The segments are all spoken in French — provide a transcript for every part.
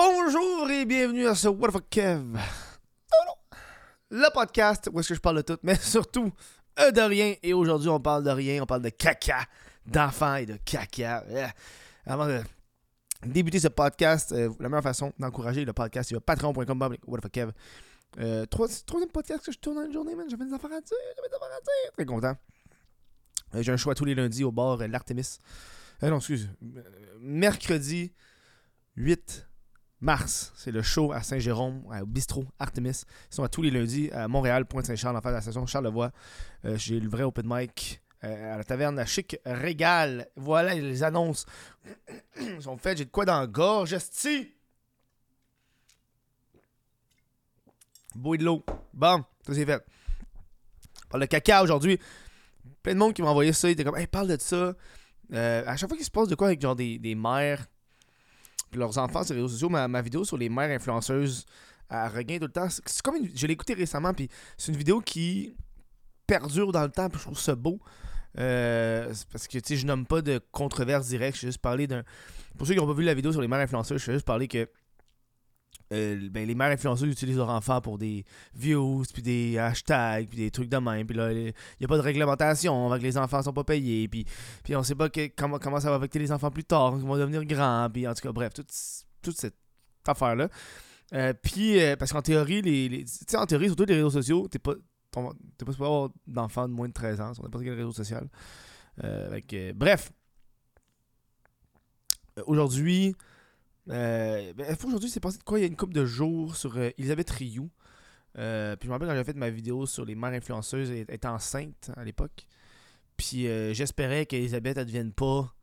Bonjour et bienvenue à ce What the Kev? Le podcast où est-ce que je parle de tout, mais surtout euh, de rien. Et aujourd'hui, on parle de rien, on parle de caca, d'enfants et de caca. Yeah. Avant de débuter ce podcast, euh, la meilleure façon d'encourager le podcast, c'est patreon.com. What the Kev. Euh, trois- troisième podcast que je tourne dans une journée, man. J'avais des affaires à dire, j'avais des affaires à dire. Très content. Euh, J'ai un choix tous les lundis au bar euh, L'Artemis. Euh, non, excuse. Euh, mercredi 8 mars, c'est le show à Saint-Jérôme, au bistrot Artemis. Ils sont à tous les lundis à Montréal, Pointe-Saint-Charles, en face de la station Charlevoix. Euh, J'ai le vrai open mic euh, à la taverne à Chic Régal. Voilà, les annonces sont faites. J'ai de quoi dans la gorge, esti. Et de l'eau. Bon, ça c'est fait. On parle de caca aujourd'hui. Plein de monde qui m'a envoyé ça. Ils étaient comme, hey, parle de ça. Euh, à chaque fois qu'il se passe de quoi avec genre des, des mères leurs enfants sur les réseaux sociaux, ma, vidéo sur les mères influenceuses, elle regagne tout le temps. C'est comme une, je l'ai écouté récemment, puis c'est une vidéo qui perdure dans le temps, puis je trouve ça beau. Euh, parce que tu sais, je nomme pas de controverse directe, je vais juste parler d'un. Pour ceux qui n'ont pas vu la vidéo sur les mères influenceuses, je vais juste parler que euh, ben, les mères influenceuses utilisent leurs enfants pour des views, puis des hashtags, puis des trucs de même. Puis là, il n'y a pas de réglementation, avec les enfants sont pas payés, puis, puis on sait pas que- comment, comment ça va affecter les enfants plus tard, ils vont devenir grands, puis en tout cas, bref, toute, toute cette affaire-là. Euh, puis, euh, parce qu'en théorie, les, en théorie, surtout les réseaux sociaux, t'es pas, t'es pas supposé avoir d'enfants de moins de 13 ans sur n'importe quel réseau social. Que, bref. Aujourd'hui, euh, ben, aujourd'hui, c'est passé de quoi? Il y a une couple de jours sur euh, Elisabeth Rioux. Euh, puis je me rappelle quand j'avais fait ma vidéo sur les mères influenceuses, elle était enceinte à l'époque. Puis euh, j'espérais qu'Elisabeth, elle devienne pas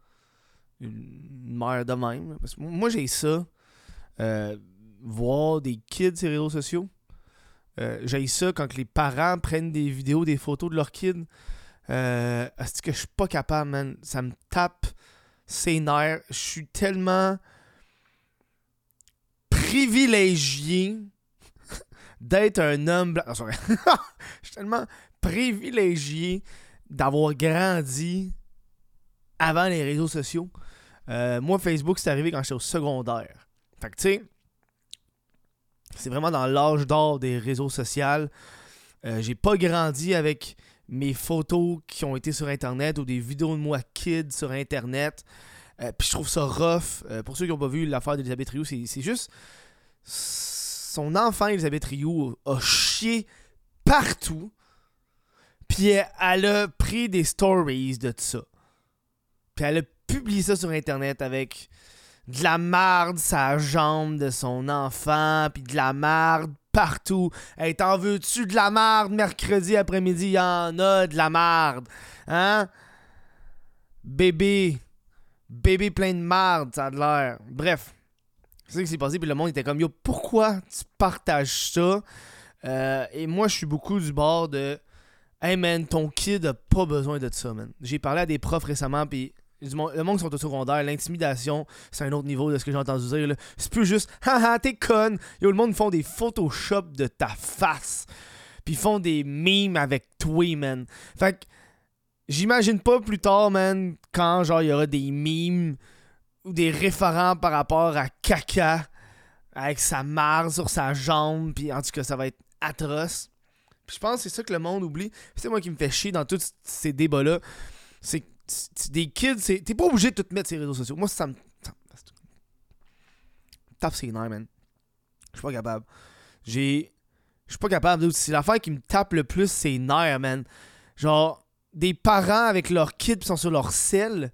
une mère de même. Moi, j'ai ça. voir des kids sur les réseaux sociaux. J'ai ça quand les parents prennent des vidéos, des photos de leurs kids. Est-ce que je suis pas capable, man? Ça me tape ses nerfs. Je suis tellement privilégié d'être un homme blanc. Non. Je suis tellement privilégié d'avoir grandi avant les réseaux sociaux. Euh, moi, Facebook, c'est arrivé quand j'étais au secondaire. Fait que, tu sais, c'est vraiment dans l'âge d'or des réseaux sociaux. Euh, J'ai pas grandi avec mes photos qui ont été sur Internet ou des vidéos de moi kid sur Internet. Euh, Puis je trouve ça rough. Euh, pour ceux qui n'ont pas vu l'affaire d'Elisabeth Rioux, c'est juste son enfant Elisabeth Rioux a chié partout. Puis elle, a pris des stories de ça. Puis elle a publié ça sur internet avec de la marde sa jambe de son enfant, puis de la marde partout. Hey, t'en veux-tu de la marde mercredi après-midi? Y en a de la marde. Hein? Bébé. Bébé plein de marde, ça a l'air. Bref. C'est ça qui s'est passé, puis le monde était comme Yo, pourquoi tu partages ça? Euh, et moi, je suis beaucoup du bord de Hey man, ton kid a pas besoin de ça, man. J'ai parlé à des profs récemment, puis le monde qui sont au secondaire, l'intimidation, c'est un autre niveau de ce que j'ai entendu dire. C'est plus juste Haha, t'es conne. Yo, le monde font des Photoshop de ta face. Puis font des memes avec toi, man. Fait que j'imagine pas plus tard, man, quand genre il y aura des memes ou des référents par rapport à caca avec sa marre sur sa jambe, puis en tout cas, ça va être atroce. Puis je pense que c'est ça que le monde oublie. C'est moi qui me fait chier dans tous ces débats-là. C'est des kids, t'es pas obligé de tout mettre sur les réseaux sociaux. Moi, ça me. tape ses nerfs, man. Je suis pas capable. J'ai. Je suis pas capable. C'est l'affaire qui me tape le plus, c'est nerfs, man. Genre, des parents avec leurs kids sont sur leur selle.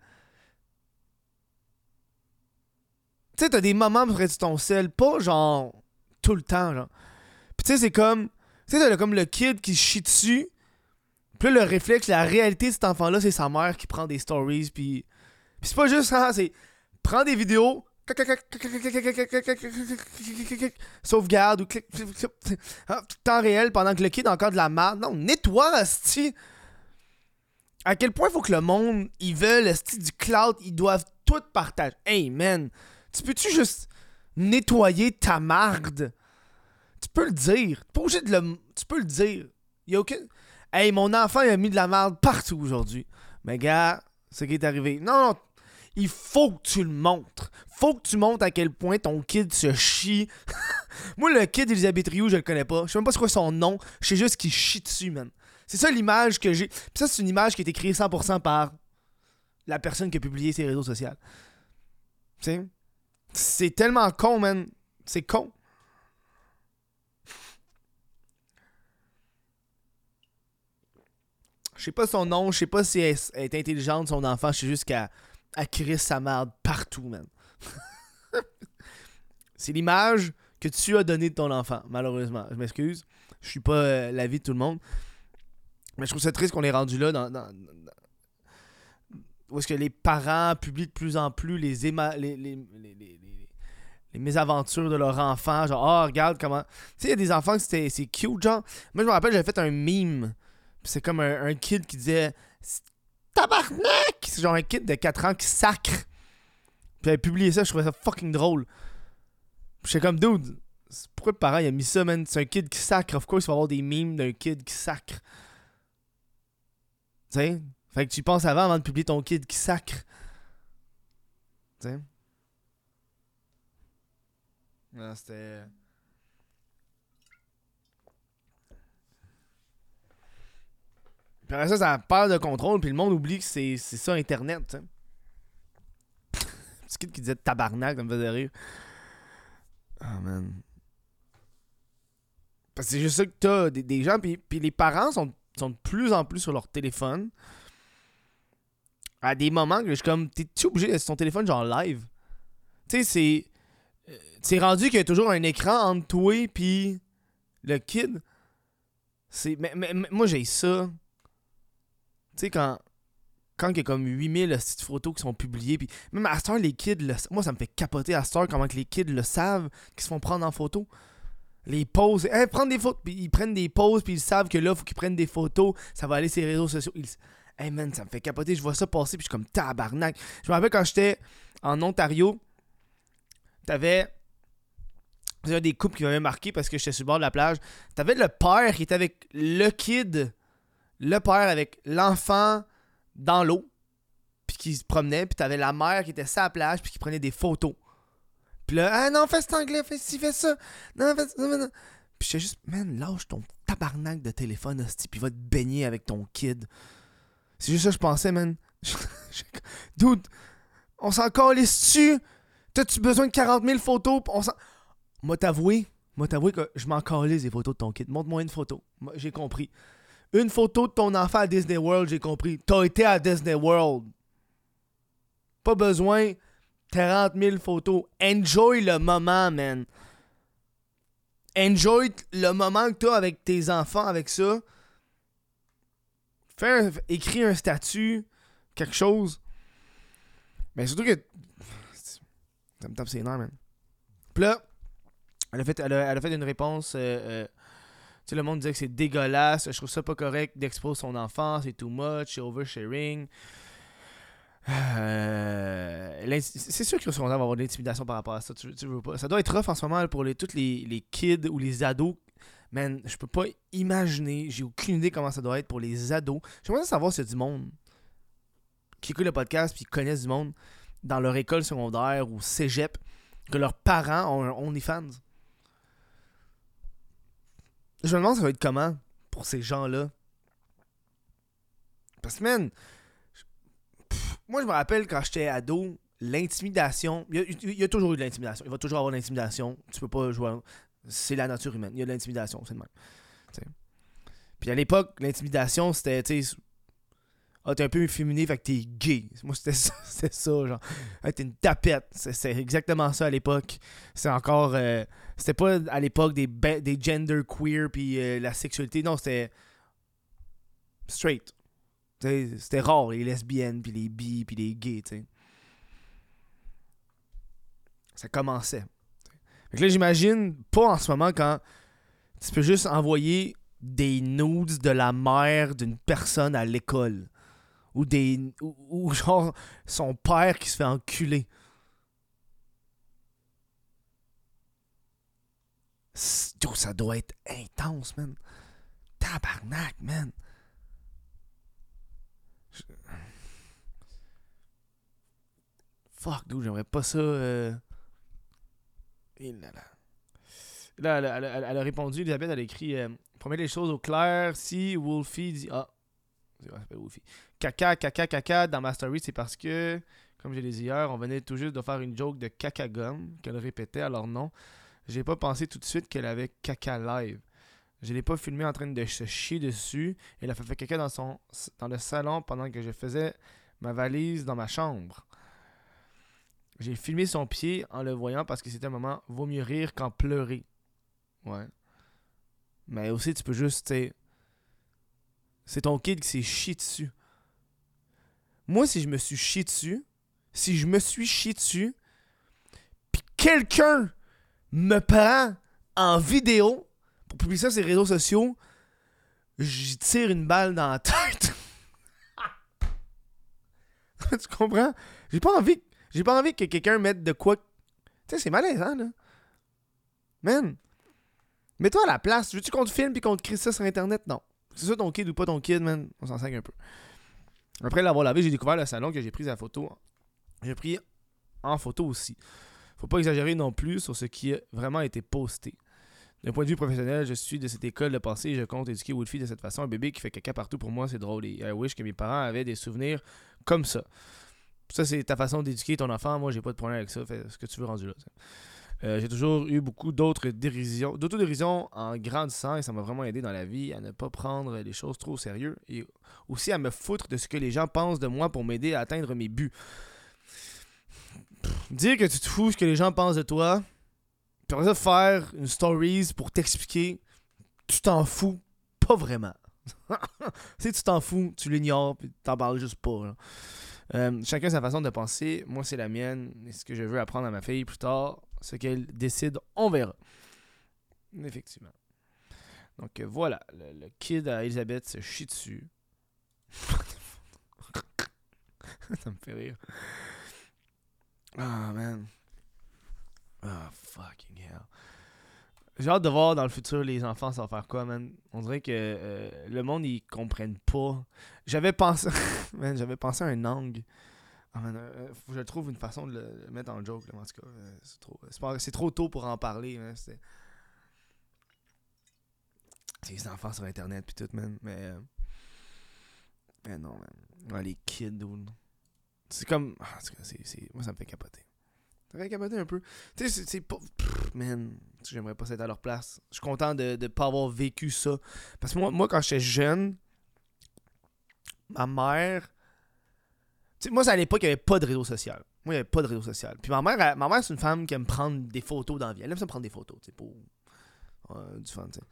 Tu sais, t'as des moments près de ton sel, pas genre tout le temps, genre. Puis tu sais, c'est comme. Tu sais, t'as comme le kid qui chie dessus. Puis le réflexe, la réalité de cet enfant-là, c'est sa mère qui prend des stories. Puis. C'est pas juste ça, c'est. Prends des vidéos. Sauvegarde ou clic. Ah, Temps réel pendant que le kid a encore de la merde. Non, nettoie, asti. À quel point faut que le monde, ils veulent, asti, du cloud, ils doivent tout partager. Hey, man. Tu peux-tu juste nettoyer ta marde? Tu peux le dire. T'es pas obligé de le. Tu peux le dire. Y a aucun. Hey, mon enfant, il a mis de la merde partout aujourd'hui. Mais gars, ce qui est arrivé. Non, non. il faut que tu le montres. Faut que tu montres à quel point ton kid se chie. Moi, le kid d'Elisabeth Rioux, je le connais pas. Je sais même pas c'est quoi son nom. Je sais juste qu'il chie dessus, man. C'est ça l'image que j'ai. Puis ça, c'est une image qui a été créée 100% par la personne qui a publié ses réseaux sociaux. Tu sais? C'est tellement con, man. C'est con. Je sais pas son nom, je sais pas si elle est intelligente, son enfant, je sais juste qu'elle sa merde partout, man. c'est l'image que tu as donnée de ton enfant, malheureusement. Je m'excuse. Je suis pas euh, l'avis de tout le monde. Mais je trouve ça triste qu'on est rendu là où est-ce que les parents publient de plus en plus les, les, les, les, mésaventures de leur enfant. Genre, oh, regarde comment. Tu sais, il y a des enfants, c'est cute, genre. Moi, je me rappelle, j'avais fait un meme c'est comme un, kid qui disait Tabarnak! C'est genre un kid de 4 ans qui sacre. Puis j'avais publié ça, je trouvais ça fucking drôle. J'étais comme, dude, pourquoi le parent il a mis ça, man? C'est un kid qui sacre. Of course, il va avoir des memes d'un kid qui sacre. Tu sais? Fait que tu penses avant avant de publier ton kid qui sacre. Tu sais? Non, c'était. Puis après ça, ça perd de contrôle, puis le monde oublie que c'est ça Internet, tu sais. Petit kid qui disait tabarnak, ça me faisait rire. Oh man. Parce que c'est juste ça que t'as des, des gens, puis, puis les parents sont, sont de plus en plus sur leur téléphone. À des moments que je suis comme, t'es-tu obligé sur ton téléphone genre live? Tu sais, c'est. Euh, c'est rendu qu'il y a toujours un écran entre toi et le kid. C'est. Mais, mais, moi j'ai ça. Tu sais, quand, quand il y a comme 8000 photos qui sont publiées, puis même à Star, les kids, moi ça me fait capoter à Star comment que les kids le savent, qu'ils se font prendre en photo. Les poses, hey, prendre des photos, puis ils prennent des poses, puis ils savent que là, il faut qu'ils prennent des photos, ça va aller sur les réseaux sociaux. Hey man, ça me fait capoter, je vois ça passer, puis je suis comme tabarnak. Je me rappelle quand j'étais en Ontario, t'avais. A des couples qui m'avaient marqué parce que j'étais sur le bord de la plage. T'avais le père qui était avec le kid le père avec l'enfant dans l'eau, puis qui se promenait, puis t'avais la mère qui était sur la plage, puis qui prenait des photos. Puis là, ah non, fais cet anglais, fais ci, fais ça. Non, fais ça, non, Puis j'étais juste, man, lâche ton tabarnak de téléphone, hostie, puis va te baigner avec ton kid. C'est juste ça que je pensais, man. Dude, on s'en calisse-tu? T'as-tu besoin de 40 000 photos? On s'en... Moi, t'avouer, moi, t'avouer que je m'en calisse des photos de ton kid. Montre-moi une photo. J'ai compris. Une photo de ton enfant à Disney World, j'ai compris. T'as été à Disney World. Pas besoin 40 000 photos. Enjoy le moment, man. Enjoy le moment que t'as avec tes enfants avec ça. Fais un, écris un statut, quelque chose. Mais surtout que. Ça me tape ses nerfs, man. Puis là, elle a fait, elle a, fait une réponse euh, euh, sais, le monde disait que c'est dégueulasse. Je trouve ça pas correct d'exposer son enfant. C'est too much. C'est oversharing. Euh, c'est sûr que va avoir de l'intimidation par rapport à ça. Tu, veux pas. Ça doit être rough en ce moment pour les, tous les, les, kids ou les ados. Man, je peux pas imaginer. J'ai aucune idée comment ça doit être pour les ados. J'aimerais savoir s'il y a du monde qui écoute le podcast puis connaissent du monde dans leur école secondaire ou cégep que leurs parents ont un OnlyFans. Je me demande ça va être comment pour ces gens-là. Parce que, man, moi, je me rappelle quand j'étais ado, l'intimidation. Il y, a toujours eu de l'intimidation. Il va toujours avoir de l'intimidation. Tu peux pas jouer. C'est la nature humaine. Il y a de l'intimidation, c'est le même. Puis à l'époque, l'intimidation, c'était, tu ah, t'es un peu féminin, fait que t'es gay. Moi, c'était ça, ça, genre. t'es une tapette. C'est exactement ça à l'époque. C'est encore. Euh, c'était pas à l'époque des, des gender queer puis euh, la sexualité. Non, c'était. straight. C'était rare, les lesbiennes, puis les bi, puis les gays, tu sais. Ça commençait. Fait que là, j'imagine, pas en ce moment, quand tu peux juste envoyer des nudes de la mère d'une personne à l'école ou des ou, genre son père qui se fait enculer. ça doit être intense, man. Tabarnak, man. Fuck, d'où j'aimerais pas ça. euh. Et là, là. Elle, elle elle a répondu, Elisabeth, elle a écrit euh, mettre les choses au clair, si Wolfie dit. Ah, c'est vrai, s'appelle Wolfie. Caca, caca, caca dans ma story, c'est parce que, comme je l'ai dit hier, on venait tout juste de faire une joke de caca gomme qu'elle répétait, alors non. J'ai pas pensé tout de suite qu'elle avait caca live. Je l'ai pas filmé en train de se chier dessus. Elle a fait caca dans, son, dans le salon pendant que je faisais ma valise dans ma chambre. J'ai filmé son pied en le voyant parce que c'était un moment vaut mieux rire qu'en pleurer. Ouais. Mais aussi, tu peux juste, C'est ton kid qui s'est chié dessus. Moi, si je me suis chié dessus, si je me suis chié dessus, puis quelqu'un me prend en vidéo pour publier ça sur les réseaux sociaux, j'y tire une balle dans la tête. tu comprends? J'ai pas envie. J'ai pas envie que quelqu'un mette de quoi. Tu sais, c'est malaisant, là. Man. Mets-toi à la place. Veux-tu qu'on te filme puis qu'on te crie ça sur Internet? Non. C'est ça ton kid ou pas ton kid, man? On s'en saigne un peu. Après l'avoir lavé, j'ai découvert le salon que j'ai pris à photo. J'ai pris en photo aussi. Faut pas exagérer non plus sur ce qui a vraiment été posté. D'un point de vue professionnel, je suis de cette école de pensée et je compte éduquer Wolfie de cette façon. Un bébé qui fait caca partout, pour moi, c'est drôle. Et I wish que mes parents avaient des souvenirs comme ça. Ça, c'est ta façon d'éduquer ton enfant. Moi, j'ai pas de problème avec ça. Fais ce que tu veux rendu là. Euh, j'ai toujours eu beaucoup d'autres dérisions, d'autodérision en grandissant et ça m'a vraiment aidé dans la vie à ne pas prendre les choses trop au sérieux et aussi à me foutre de ce que les gens pensent de moi pour m'aider à atteindre mes buts. Dire que tu te fous ce que les gens pensent de toi, puis après ça faire une stories pour t'expliquer, tu t'en fous pas vraiment. si tu t'en fous, tu l'ignores puis t'en parles juste pas. Euh, chacun sa façon de penser. Moi, c'est la mienne. Et ce que je veux apprendre à ma fille plus tard, ce qu'elle décide, on verra. Effectivement. Donc euh, voilà, le, kid à Elisabeth se chie dessus. Ça me fait rire. Ah, man. Ah, fucking hell. J'ai hâte de voir dans le futur les enfants va faire quoi, man. On dirait que euh, le monde, ils comprennent pas. J'avais pensé. man, j'avais pensé à un angle. Ah, man, euh, que je trouve une façon de le, mettre en joke, là, en tout cas. euh, c'est, trop, trop tôt pour en parler. hein, c'est... les enfants sur Internet puis tout, man. Mais. euh, Mais non, man. Les kids, dude. C'est comme. ah, c'est- Moi, ça me fait capoter. Fait capoter un peu. Tu sais, c'est, pas. Man. J'aimerais pas être à leur place. Je suis content de ne pas avoir vécu ça. Parce que moi, moi quand j'étais jeune, ma mère. Tu sais, moi, à l'époque, il n'y avait pas de réseau social. Moi, il n'y avait pas de réseau social. Puis ma mère, ma mère c'est une femme qui aime prendre des photos dans la vie. Elle aime ça prendre des photos, tu sais, pour. euh, du fun, tu sais.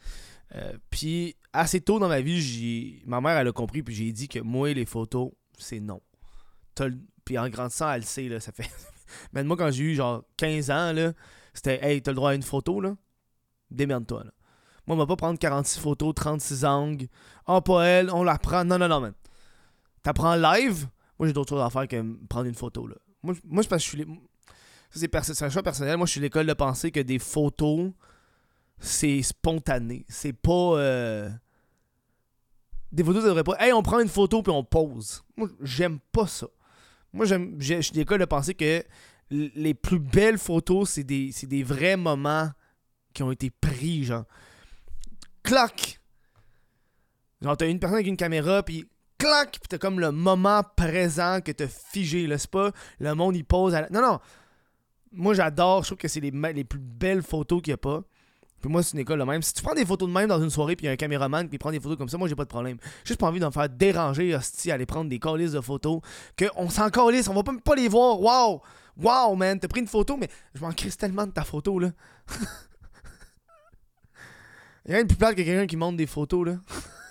Euh, puis, assez tôt dans ma vie, j'ai ma mère, elle a compris, puis j'ai dit que moi, les photos, c'est non. Puis en grandissant, elle le sait, là, ça fait. Mais moi, quand j'ai eu genre 15 ans, là, c'était Hey, t'as le droit à une photo, là Démerde-toi, là. Moi, on va pas prendre 46 photos, 36 angles. Oh, pas elle, on la prend. Non, non, non, man. T'apprends live? Moi, j'ai d'autres choses à faire que prendre une photo, là. Moi, je- moi c'est parce que je suis. les- c'est un choix personnel. Moi, je suis l'école de penser que des photos, c'est spontané. C'est pas. euh, Des photos, ça devrait pas. Hey, on prend une photo puis on pose. Moi, j'aime pas ça. Moi, je suis l'école de penser que les plus belles photos, c'est des, des vrais moments qui ont été pris, genre. Clac! Genre, t'as une personne avec une caméra, puis clac! Puis t'as comme le moment présent que t'as figé, là. C'est pas le monde, il pose à la... Non, non! Moi, j'adore. Je trouve que c'est les, les plus belles photos qu'il y a pas. Puis moi, c'est une école de même. Si tu prends des photos de même dans une soirée, puis il y a un caméraman qui prend des photos comme ça, moi, j'ai pas de problème. J'ai Juste pas envie d'en faire déranger, hostie, aller prendre des calices de photos. Que on s'en calisse, on va même pas les voir. Waouh! Waouh, man! T'as pris une photo, mais je m'en crisse tellement de ta photo, là. Il y a rien de plus plate que quelqu'un qui monte des photos, là.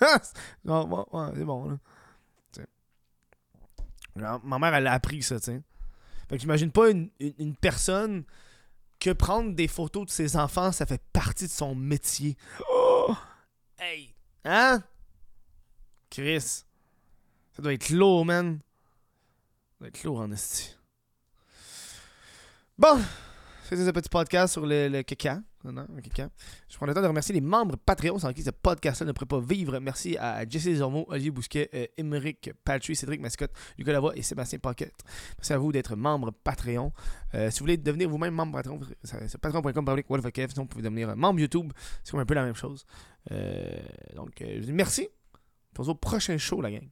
Ouais, c'est bon, là. Genre, ma mère, elle a appris ça, tu. Fait que j'imagine pas une, une personne que prendre des photos de ses enfants, ça fait partie de son métier. Oh! Hey! Hein? Chris. Ça doit être lourd, man. Ça doit être lourd en esti. Bon, c'était ce petit podcast sur le, le caca. Je prends le temps de remercier les membres Patreon sans qui ce podcast-là ne pourrait pas vivre. Merci à Jesse Zormo, Olivier Bousquet, euh, Émeric Patrick, Cédric Mascotte, Lucas Lavoie et Sébastien Pocket. Merci à vous d'être membre Patreon. Euh, si vous voulez devenir vous-même membre Patreon, c'est patreon.com. Sinon, vous pouvez devenir membre YouTube. C'est un peu la même chose. Euh, donc, dis merci. On se voit au prochain show, la gang.